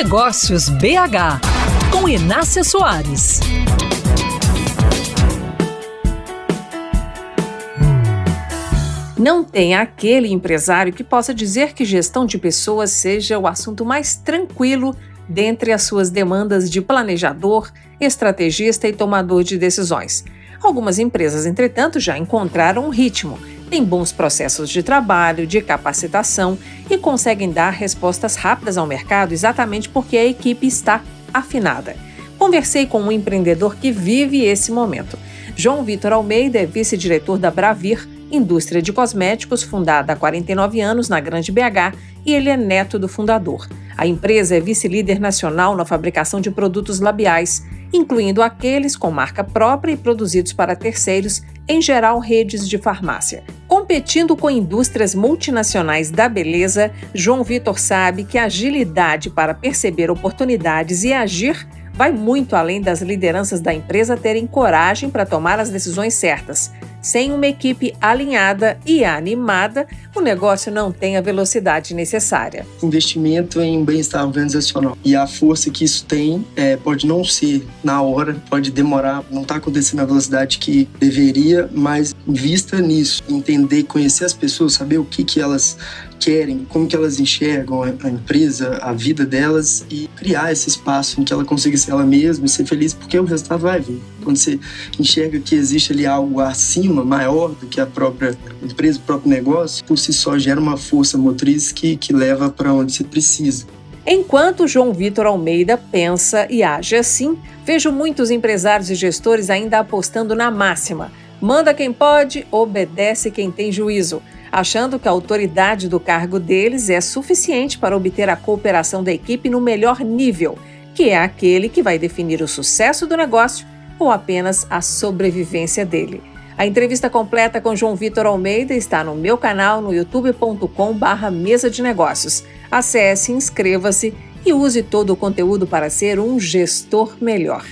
Negócios BH, com Inácia Soares. Não tem aquele empresário que possa dizer que gestão de pessoas seja o assunto mais tranquilo dentre as suas demandas de planejador, estrategista e tomador de decisões. Algumas empresas, entretanto, já encontraram um ritmo, têm bons processos de trabalho, de capacitação e conseguem dar respostas rápidas ao mercado exatamente porque a equipe está afinada. Conversei com um empreendedor que vive esse momento. João Vitor Almeida é vice-diretor da Bravir, indústria de cosméticos fundada há 49 anos na Grande BH, e ele é neto do fundador. A empresa é vice-líder nacional na fabricação de produtos labiais, incluindo aqueles com marca própria e produzidos para terceiros, em geral redes de farmácia. Competindo com indústrias multinacionais da beleza, João Vitor sabe que a agilidade para perceber oportunidades e agir vai muito além das lideranças da empresa terem coragem para tomar as decisões certas. Sem uma equipe alinhada e animada, o negócio não tem a velocidade necessária. Investimento em bem-estar organizacional. E a força que isso tem é, pode não ser na hora, pode demorar, não está acontecendo na velocidade que deveria, mas invista nisso. Entender, conhecer as pessoas, saber o que, que elas querem, como que elas enxergam a empresa, a vida delas e criar esse espaço em que ela consiga ser ela mesma e ser feliz, porque o resultado vai vir. Quando você enxerga que existe ali algo acima, maior do que a própria empresa, o próprio negócio, por si só gera uma força motriz que, que leva para onde você precisa. Enquanto João Vitor Almeida pensa e age assim, vejo muitos empresários e gestores ainda apostando na máxima: manda quem pode, obedece quem tem juízo achando que a autoridade do cargo deles é suficiente para obter a cooperação da equipe no melhor nível, que é aquele que vai definir o sucesso do negócio ou apenas a sobrevivência dele. A entrevista completa com João Vitor Almeida está no meu canal no youtube.com/barra mesa de negócios. Acesse, inscreva-se e use todo o conteúdo para ser um gestor melhor.